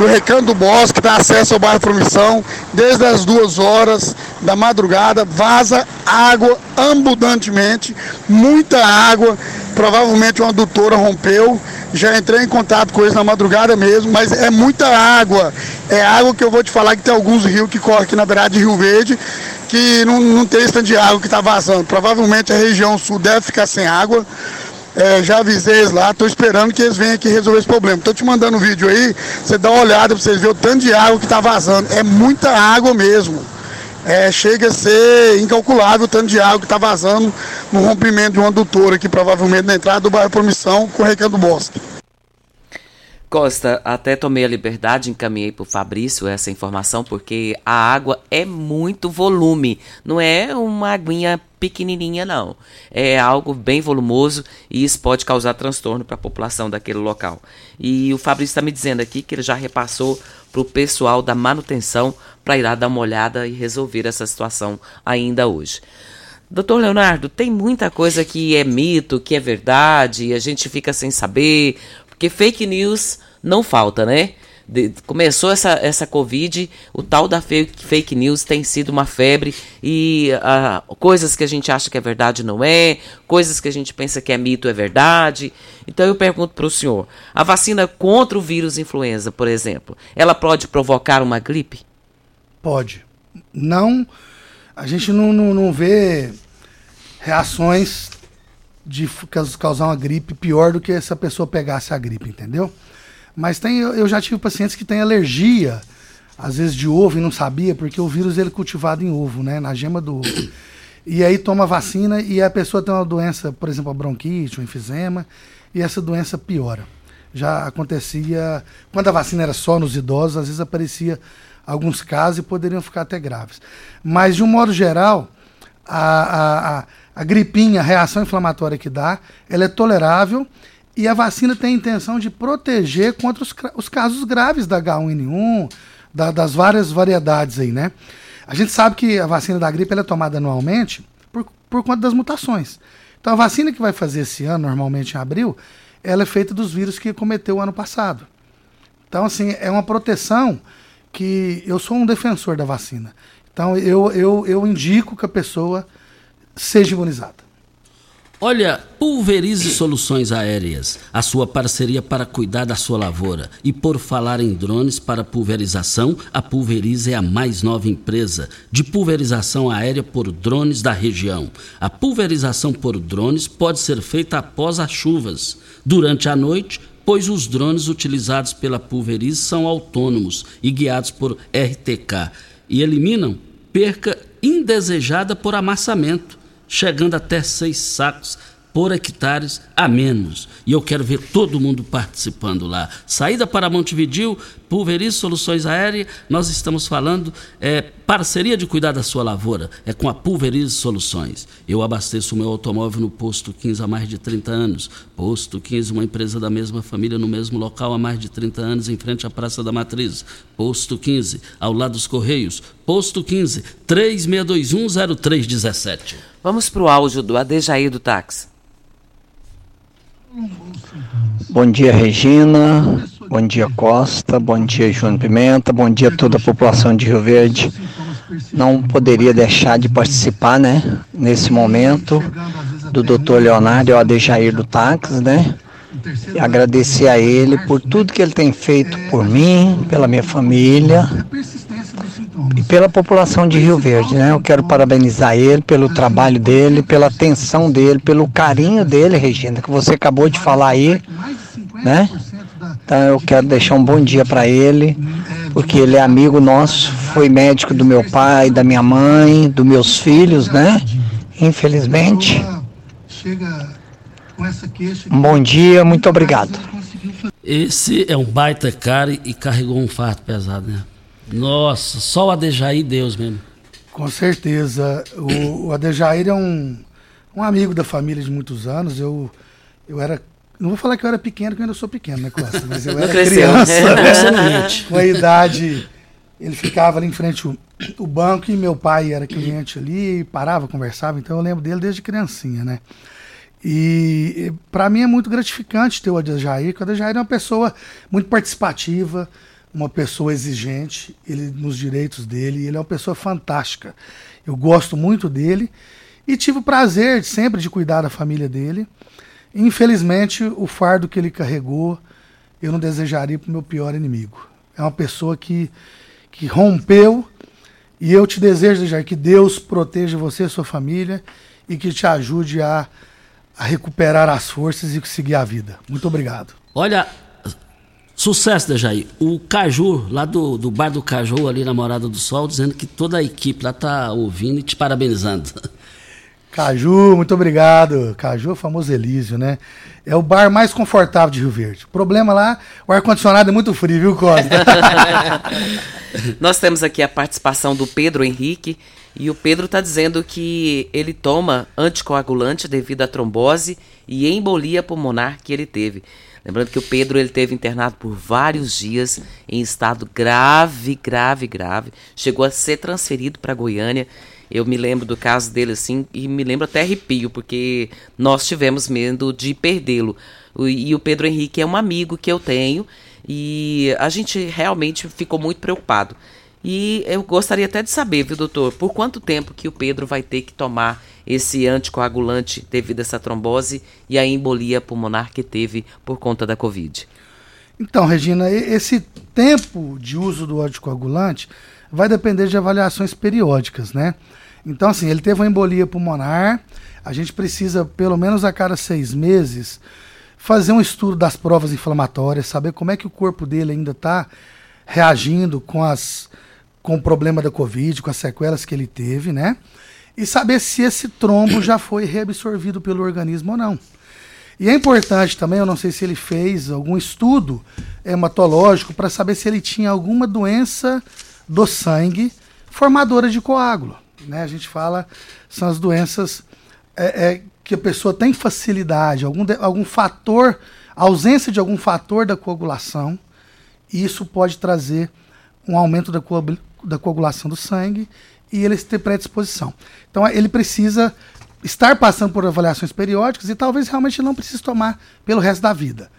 no Recanto do Bosque, que dá acesso ao bairro Promissão. Desde as duas horas da madrugada, vaza água abundantemente, muita água. Provavelmente uma adutora rompeu. Já entrei em contato com eles na madrugada mesmo, mas é muita água. É água que eu vou te falar que tem alguns rios que correm aqui na beirada de Rio Verde, que não, não tem tanto de água que está vazando. Provavelmente a região sul deve ficar sem água. É, já avisei eles lá, estou esperando que eles venham aqui resolver esse problema. Estou te mandando um vídeo aí, você dá uma olhada para vocês verem o tanto de água que está vazando. É muita água mesmo. É, chega a ser incalculável o tanto de água que está vazando no rompimento de uma adutora aqui, provavelmente na entrada do bairro Promissão, com o Recanto Bosque. Costa, até tomei a liberdade, encaminhei para o Fabrício essa informação, porque a água é muito volume, não é uma aguinha pequenininha não. É algo bem volumoso e isso pode causar transtorno para a população daquele local. E o Fabrício está me dizendo aqui que ele já repassou para o pessoal da manutenção para ir lá dar uma olhada e resolver essa situação ainda hoje. Doutor Leonardo, tem muita coisa que é mito, que é verdade, e a gente fica sem saber, porque fake news não falta, né? De, começou essa, essa Covid, o tal da fake, fake news tem sido uma febre e uh, coisas que a gente acha que é verdade não é, coisas que a gente pensa que é mito é verdade. Então eu pergunto para o senhor: a vacina contra o vírus influenza, por exemplo, ela pode provocar uma gripe? Pode. Não. A gente não, não, não vê reações de causar uma gripe pior do que se a pessoa pegasse a gripe, entendeu? Mas tem, eu já tive pacientes que têm alergia, às vezes de ovo e não sabia, porque o vírus ele é cultivado em ovo, né? Na gema do ovo. E aí toma vacina e a pessoa tem uma doença, por exemplo, a bronquite, um enfisema, e essa doença piora. Já acontecia, quando a vacina era só nos idosos, às vezes aparecia alguns casos e poderiam ficar até graves. Mas, de um modo geral, a, a, a, a gripinha, a reação inflamatória que dá, ela é tolerável e a vacina tem a intenção de proteger contra os, os casos graves da H1N1, da, das várias variedades aí, né? A gente sabe que a vacina da gripe é tomada anualmente por, por conta das mutações. Então a vacina que vai fazer esse ano, normalmente em abril, ela é feita dos vírus que cometeu o ano passado. Então, assim, é uma proteção que eu sou um defensor da vacina. Então, eu, eu, eu indico que a pessoa seja imunizada. Olha, Pulverize Soluções Aéreas, a sua parceria para cuidar da sua lavoura. E por falar em drones para pulverização, a Pulverize é a mais nova empresa de pulverização aérea por drones da região. A pulverização por drones pode ser feita após as chuvas, durante a noite, pois os drones utilizados pela Pulverize são autônomos e guiados por RTK e eliminam perca indesejada por amassamento chegando até seis sacos por hectares a menos. E eu quero ver todo mundo participando lá. Saída para Montevidil, Pulverize Soluções Aéreas, nós estamos falando é, parceria de cuidar da sua lavoura, é com a Pulverize Soluções. Eu abasteço o meu automóvel no Posto 15 há mais de 30 anos. Posto 15, uma empresa da mesma família no mesmo local há mais de 30 anos, em frente à Praça da Matriz. Posto 15, ao lado dos Correios. Posto 15, 36210317. Vamos para o áudio do Adejaí do táxi. Bom dia, Regina. Bom dia, Costa. Bom dia, Júnior Pimenta. Bom dia a toda a população de Rio Verde. Não poderia deixar de participar, né, nesse momento, do Dr. Leonardo Adejair do Táxi, né? E agradecer a ele por tudo que ele tem feito por mim, pela minha família e pela população de Rio Verde, né? Eu quero parabenizar ele pelo trabalho dele, pela atenção dele, pelo carinho dele, Regina, que você acabou de falar aí, né? Então eu quero deixar um bom dia para ele, porque ele é amigo nosso, foi médico do meu pai, da minha mãe, dos meus filhos, né? Infelizmente. Um bom dia, muito obrigado. Esse é um baita cara e carregou um fardo pesado, né? Nossa, só o Adejaí Deus mesmo. Com certeza. O, o Adejair é um, um amigo da família de muitos anos. Eu, eu era. Não vou falar que eu era pequeno, porque eu ainda sou pequeno, né, Costa? Mas eu Não era cresceu. criança. É. né? Com a idade. Ele ficava ali em frente ao, o banco e meu pai era cliente ali, parava, conversava. Então eu lembro dele desde criancinha, né? E para mim é muito gratificante ter o Adejair, porque o Adejair é uma pessoa muito participativa, uma pessoa exigente, ele nos direitos dele, ele é uma pessoa fantástica. Eu gosto muito dele e tive o prazer sempre de cuidar da família dele. Infelizmente, o fardo que ele carregou, eu não desejaria para o meu pior inimigo. É uma pessoa que, que rompeu e eu te desejo, Jair, que Deus proteja você e sua família e que te ajude a, a recuperar as forças e seguir a vida. Muito obrigado. Olha, sucesso, Dejaí. O Caju, lá do, do bar do Caju, ali na Morada do Sol, dizendo que toda a equipe lá tá ouvindo e te parabenizando. Caju, muito obrigado. Caju é o famoso Elísio, né? É o bar mais confortável de Rio Verde. O problema lá, o ar-condicionado é muito frio, viu, Costa? Nós temos aqui a participação do Pedro Henrique. E o Pedro está dizendo que ele toma anticoagulante devido à trombose e embolia pulmonar que ele teve. Lembrando que o Pedro ele teve internado por vários dias em estado grave, grave, grave. Chegou a ser transferido para Goiânia. Eu me lembro do caso dele assim e me lembro até arrepio, porque nós tivemos medo de perdê-lo. E o Pedro Henrique é um amigo que eu tenho e a gente realmente ficou muito preocupado. E eu gostaria até de saber, viu, doutor, por quanto tempo que o Pedro vai ter que tomar esse anticoagulante devido a essa trombose e a embolia pulmonar que teve por conta da Covid? Então, Regina, esse tempo de uso do anticoagulante vai depender de avaliações periódicas, né? Então, assim, ele teve uma embolia pulmonar, a gente precisa, pelo menos a cada seis meses, fazer um estudo das provas inflamatórias, saber como é que o corpo dele ainda está reagindo com, as, com o problema da Covid, com as sequelas que ele teve, né? E saber se esse trombo já foi reabsorvido pelo organismo ou não. E é importante também, eu não sei se ele fez algum estudo hematológico para saber se ele tinha alguma doença do sangue formadora de coágulo. Né? A gente fala, são as doenças é, é, que a pessoa tem facilidade, algum, algum fator, ausência de algum fator da coagulação, e isso pode trazer um aumento da, da coagulação do sangue e ele ter predisposição. Então ele precisa estar passando por avaliações periódicas e talvez realmente não precise tomar pelo resto da vida.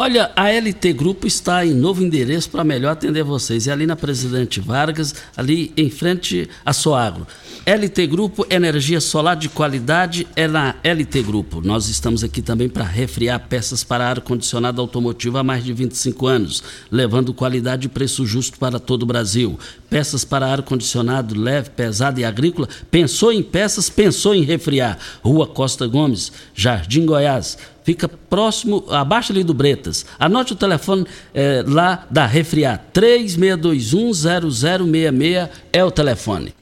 Olha, a LT Grupo está em novo endereço para melhor atender vocês. É ali na Presidente Vargas, ali em frente à Soagro. LT Grupo, energia solar de qualidade é na LT Grupo. Nós estamos aqui também para refriar peças para ar-condicionado automotivo há mais de 25 anos, levando qualidade e preço justo para todo o Brasil. Peças para ar-condicionado leve, pesado e agrícola. Pensou em peças, pensou em refriar. Rua Costa Gomes, Jardim Goiás. Fica próximo, abaixo ali do Bretas. Anote o telefone eh, lá da Refriar. 36210066 é o telefone.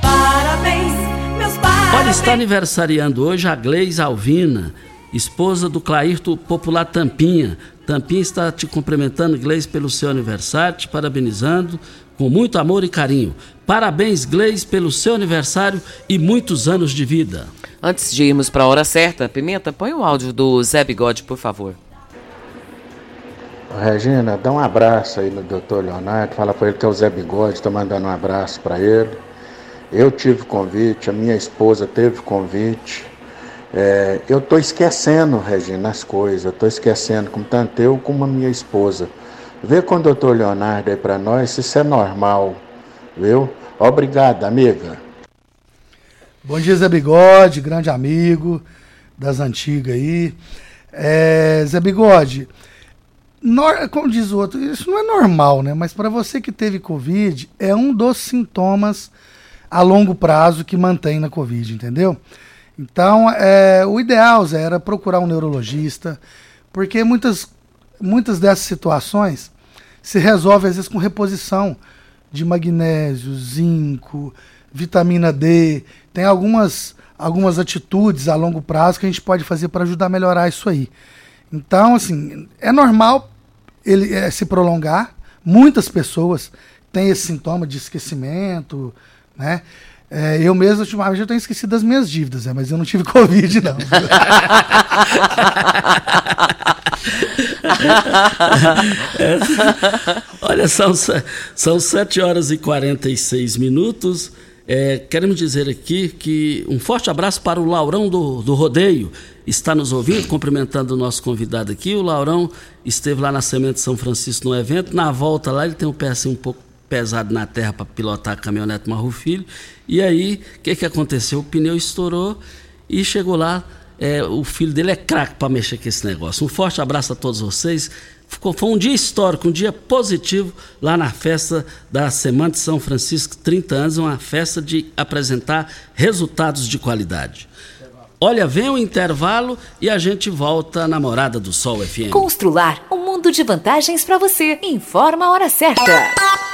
Parabéns, meus parabéns. Olha, está aniversariando hoje a Gleis Alvina, esposa do Clairto Popular Tampinha. Tampinha está te cumprimentando, Gleis, pelo seu aniversário, te parabenizando com muito amor e carinho. Parabéns, Gleis, pelo seu aniversário e muitos anos de vida. Antes de irmos para a hora certa, Pimenta, põe o áudio do Zé Bigode, por favor. Regina, dá um abraço aí no doutor Leonardo, fala para ele que é o Zé Bigode, está mandando um abraço para ele. Eu tive convite, a minha esposa teve convite. É, eu estou esquecendo, Regina, as coisas, eu estou esquecendo, como tanto eu como a minha esposa. Vê com o doutor Leonardo aí para nós se isso é normal, viu? Obrigado, amiga. Bom dia, Zé Bigode, grande amigo das antigas aí. É, Zé Bigode, como diz o outro, isso não é normal, né? Mas para você que teve Covid, é um dos sintomas a longo prazo que mantém na Covid, entendeu? Então, é, o ideal, Zé, era procurar um neurologista, porque muitas, muitas dessas situações se resolvem, às vezes, com reposição de magnésio, zinco, vitamina D. Tem algumas, algumas atitudes a longo prazo que a gente pode fazer para ajudar a melhorar isso aí. Então, assim, é normal ele é, se prolongar. Muitas pessoas têm esse sintoma de esquecimento, né? É, eu mesmo, ultimamente, eu tenho esquecido das minhas dívidas, né? mas eu não tive Covid, não. Olha, são, são 7 horas e 46 minutos. É, queremos dizer aqui que um forte abraço para o Laurão do, do Rodeio. Está nos ouvindo, cumprimentando o nosso convidado aqui. O Laurão esteve lá na Semente São Francisco no evento. Na volta lá, ele tem o pé assim um pouco pesado na terra para pilotar a caminhonete Marro Filho. E aí, o que, que aconteceu? O pneu estourou e chegou lá. É, o filho dele é craque para mexer com esse negócio. Um forte abraço a todos vocês. Ficou, foi um dia histórico, um dia positivo lá na festa da Semana de São Francisco, 30 anos, uma festa de apresentar resultados de qualidade. Olha, vem o intervalo e a gente volta na Morada do Sol FM. Constrular um mundo de vantagens para você. Informa a hora certa.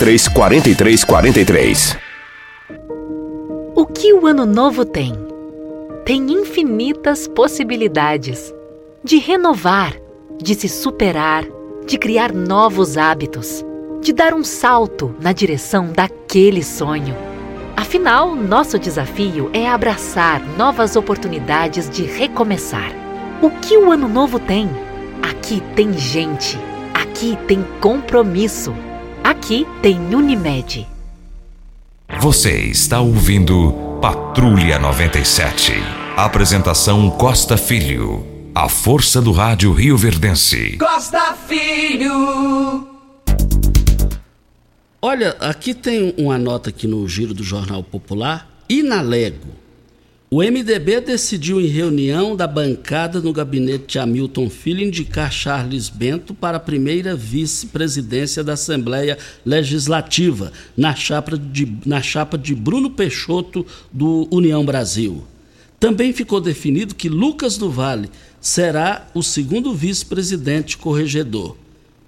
4343. O que o ano novo tem? Tem infinitas possibilidades de renovar, de se superar, de criar novos hábitos, de dar um salto na direção daquele sonho. Afinal, nosso desafio é abraçar novas oportunidades de recomeçar. O que o ano novo tem? Aqui tem gente, aqui tem compromisso, aqui tem Unimed. Você está ouvindo Patrulha 97. Apresentação Costa Filho. A força do rádio Rio Verdense. Costa Filho. Olha, aqui tem uma nota aqui no giro do Jornal Popular. Inalego. O MDB decidiu em reunião da bancada no gabinete de Hamilton Filho indicar Charles Bento para a primeira vice-presidência da Assembleia Legislativa, na chapa, de, na chapa de Bruno Peixoto, do União Brasil. Também ficou definido que Lucas do Vale será o segundo vice-presidente corregedor.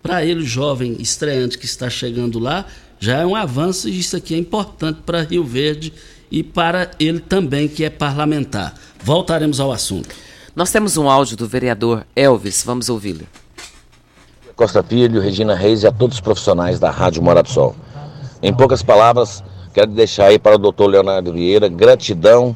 Para ele, jovem estreante que está chegando lá, já é um avanço e isso aqui é importante para Rio Verde e para ele também, que é parlamentar. Voltaremos ao assunto. Nós temos um áudio do vereador Elvis, vamos ouvi-lo. Costa Filho, Regina Reis e a todos os profissionais da Rádio Morado do Sol. Em poucas palavras, quero deixar aí para o doutor Leonardo Vieira gratidão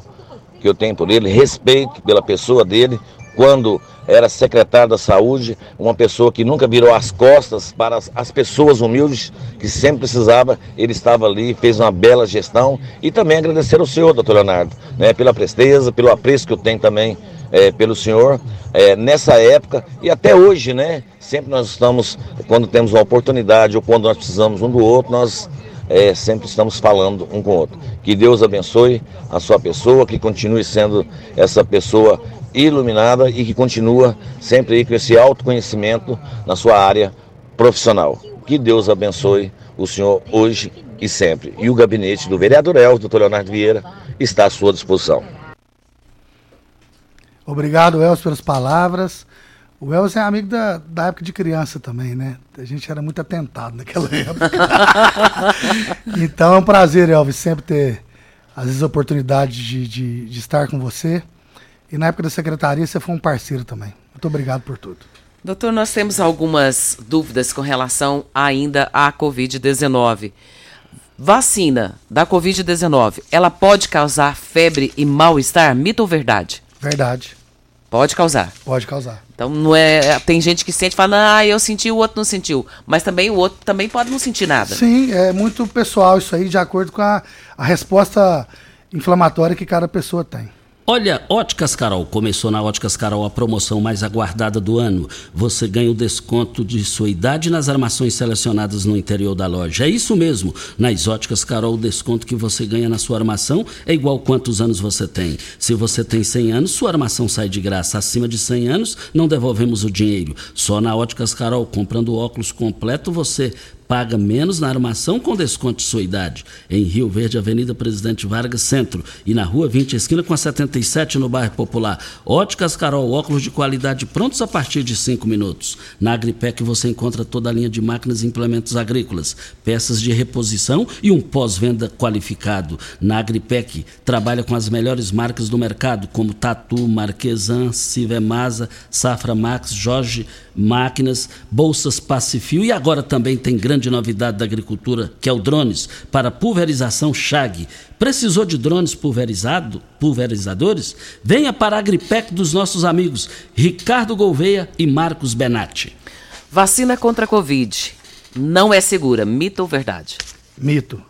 que eu tenho por ele, respeito pela pessoa dele, quando era secretário da Saúde, uma pessoa que nunca virou as costas para as, as, pessoas humildes, que sempre precisava, ele estava ali, fez uma bela gestão. E também agradecer ao senhor, doutor Leonardo, né, pela presteza, pelo apreço que eu tenho também é, pelo senhor é, nessa época e até hoje, né? Sempre nós estamos, quando temos uma oportunidade ou quando nós precisamos um do outro, nós é, sempre estamos falando um com o outro. Que Deus abençoe a sua pessoa, que continue sendo essa pessoa iluminada e que continua sempre aí com esse autoconhecimento na sua área profissional. Que Deus abençoe o senhor hoje e sempre. E o gabinete do vereador Elvio, doutor Leonardo Vieira, está à sua disposição. Obrigado, Elcio, pelas palavras. O Elcio é amigo da, da época de criança também, né? A gente era muito atentado naquela época. então é um prazer, Elvis, sempre ter, às vezes, a oportunidade de, de, de estar com você. E na época da secretaria você foi um parceiro também. Muito obrigado por tudo. Doutor, nós temos algumas dúvidas com relação ainda à Covid-19. Vacina da Covid-19, ela pode causar febre e mal-estar? Mito ou verdade? Verdade. Pode causar. Pode causar. Então não é. Tem gente que sente e fala, ah, eu senti, o outro não sentiu. Mas também o outro também pode não sentir nada. Sim, é muito pessoal isso aí, de acordo com a, a resposta inflamatória que cada pessoa tem. Olha, Óticas Carol, começou na Óticas Carol a promoção mais aguardada do ano. Você ganha o desconto de sua idade nas armações selecionadas no interior da loja. É isso mesmo. Nas Óticas Carol, o desconto que você ganha na sua armação é igual quantos anos você tem. Se você tem 100 anos, sua armação sai de graça. Acima de 100 anos, não devolvemos o dinheiro. Só na Óticas Carol, comprando óculos completo, você paga menos na armação com desconto de sua idade. Em Rio Verde, Avenida Presidente Vargas Centro e na Rua 20, esquina com a 77 no bairro Popular. Óticas Carol, óculos de qualidade prontos a partir de 5 minutos. Na Agripec você encontra toda a linha de máquinas e implementos agrícolas, peças de reposição e um pós-venda qualificado. Na Agripec trabalha com as melhores marcas do mercado, como Tatu, Marquesan, Sivemasa, Safra Max, Jorge Máquinas, Bolsas Pacifio e agora também tem grande grande novidade da agricultura, que é o drones, para pulverização Chag. Precisou de drones pulverizado, pulverizadores? Venha para a Agripec dos nossos amigos Ricardo Gouveia e Marcos Benatti. Vacina contra a Covid não é segura, mito ou verdade? Mito.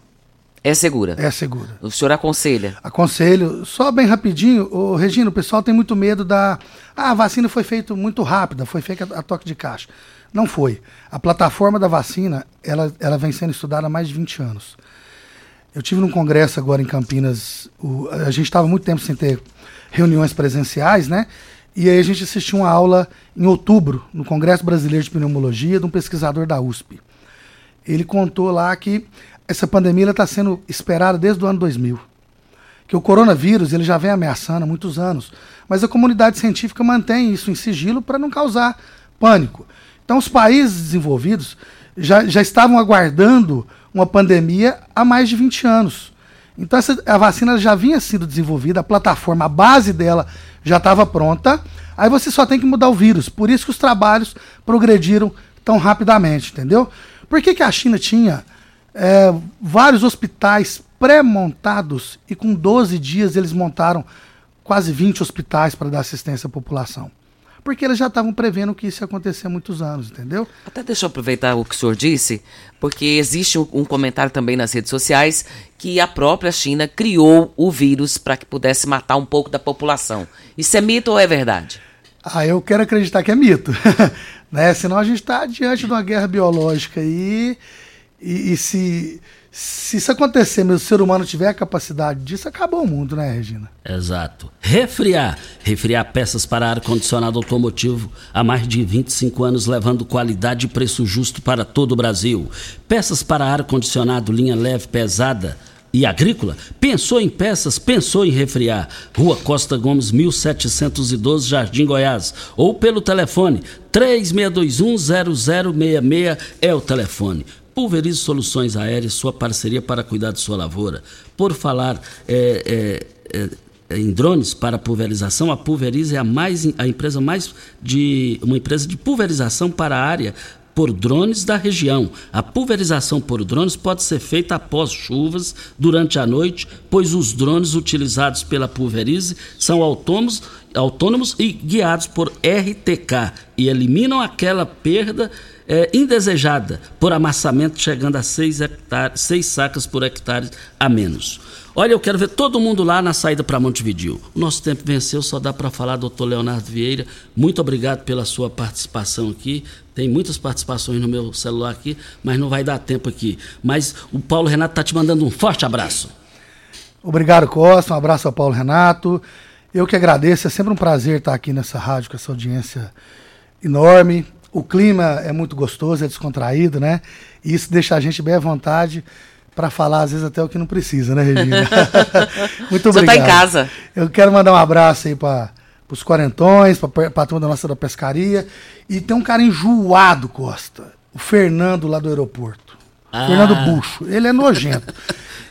É segura? É segura. O senhor aconselha? Aconselho. Só bem rapidinho, ô, Regina, o pessoal tem muito medo da. Ah, a vacina foi feita muito rápida, foi feita a toque de caixa. Não foi. A plataforma da vacina, ela, ela vem sendo estudada há mais de 20 anos. Eu tive num congresso agora em Campinas, o, a gente estava muito tempo sem ter reuniões presenciais, né? E aí a gente assistiu uma aula em outubro, no Congresso Brasileiro de Pneumologia, de um pesquisador da USP. Ele contou lá que essa pandemia está sendo esperada desde o ano 2000. Que o coronavírus ele já vem ameaçando há muitos anos, mas a comunidade científica mantém isso em sigilo para não causar pânico. Então, os países desenvolvidos já, já estavam aguardando uma pandemia há mais de 20 anos. Então, essa, a vacina já vinha sendo desenvolvida, a plataforma, a base dela já estava pronta. Aí você só tem que mudar o vírus. Por isso que os trabalhos progrediram tão rapidamente, entendeu? Por que, que a China tinha é, vários hospitais pré-montados e com 12 dias eles montaram quase 20 hospitais para dar assistência à população? Porque eles já estavam prevendo que isso ia acontecer há muitos anos, entendeu? Até deixa eu aproveitar o que o senhor disse, porque existe um, comentário também nas redes sociais que a própria China criou o vírus para que pudesse matar um pouco da população. Isso é mito ou é verdade? Ah, eu quero acreditar que é mito. né? Senão a gente está diante de uma guerra biológica aí, e, e se, Se isso acontecer, mas o ser humano tiver a capacidade disso, acabou o mundo, né, Regina? Exato. Refriar. Refriar peças para ar-condicionado automotivo há mais de 25 anos, levando qualidade e preço justo para todo o Brasil. Peças para ar-condicionado, linha leve, pesada e agrícola? Pensou em peças? Pensou em refriar. Rua Costa Gomes, 1712, Jardim Goiás. Ou pelo telefone 36210066 é o telefone. Pulverize Soluções Aéreas, sua parceria para cuidar de sua lavoura. Por falar é, é, é, em drones para pulverização, a Pulverize é a, mais, a empresa mais de uma empresa de pulverização para a área por drones da região. A pulverização por drones pode ser feita após chuvas, durante a noite, pois os drones utilizados pela Pulverize são autônomos, autônomos e guiados por RTK e eliminam aquela perda é, indesejada por amassamento chegando a 6 sacas por hectare a menos. Olha, eu quero ver todo mundo lá na saída para Montevidil. O nosso tempo venceu, só dá para falar, doutor Leonardo Vieira. Muito obrigado pela sua participação aqui. Tem muitas participações no meu celular aqui, mas não vai dar tempo aqui. Mas o Paulo Renato está te mandando um forte abraço. Obrigado, Costa. Um abraço ao Paulo Renato. Eu que agradeço, é sempre um prazer estar aqui nessa rádio com essa audiência enorme. O clima é muito gostoso, é descontraído, né? E isso deixa a gente bem à vontade para falar, às vezes, até o que não precisa, né, Regina? muito obrigado. Você tá em casa. Eu quero mandar um abraço aí para os quarentões, para a turma da nossa da pescaria. E tem um cara enjoado, Costa. O Fernando lá do aeroporto. Ah. Fernando Bucho. Ele é nojento.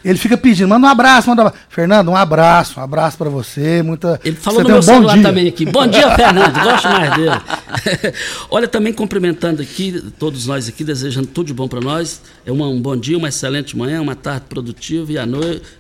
Ele fica pedindo, manda um abraço, manda um abraço. Fernando, um abraço, um abraço para você. Muita... Ele falou você no meu um celular dia. também aqui. Bom dia, Fernando. Gosto mais dele. Olha, também cumprimentando aqui, todos nós aqui, desejando tudo de bom para nós. É uma, um bom dia, uma excelente manhã, uma tarde produtiva e, a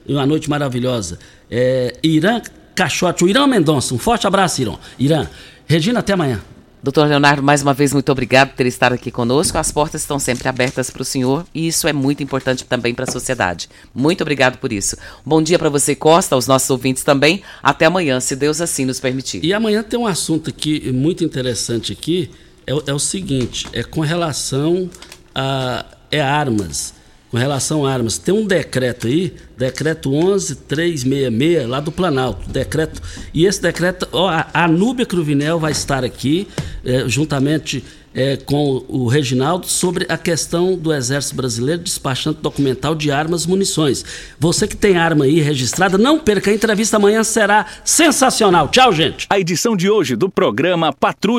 uma noite maravilhosa. É, Irã Caixote, o Irã Mendonça. Um forte abraço, Irã. Irã. Regina, até amanhã. Doutor Leonardo, mais uma vez, muito obrigado por ter estado aqui conosco. As portas estão sempre abertas para o senhor e isso é muito importante também para a sociedade. Muito obrigado por isso. Bom dia para você, Costa, aos nossos ouvintes também. Até amanhã, se Deus assim nos permitir. E amanhã tem um assunto aqui muito interessante aqui. É, é o seguinte, é com relação a é armas com relação a armas. Tem um decreto aí, decreto 11366, lá do Planalto, decreto. E esse decreto, ó, a Núbia Cruvinel vai estar aqui, é, juntamente é, com o Reginaldo, sobre a questão do Exército Brasileiro despachante documental de armas e munições. Você que tem arma aí registrada, não perca, a entrevista amanhã será sensacional. Tchau, gente. A edição de hoje do programa Patrulha.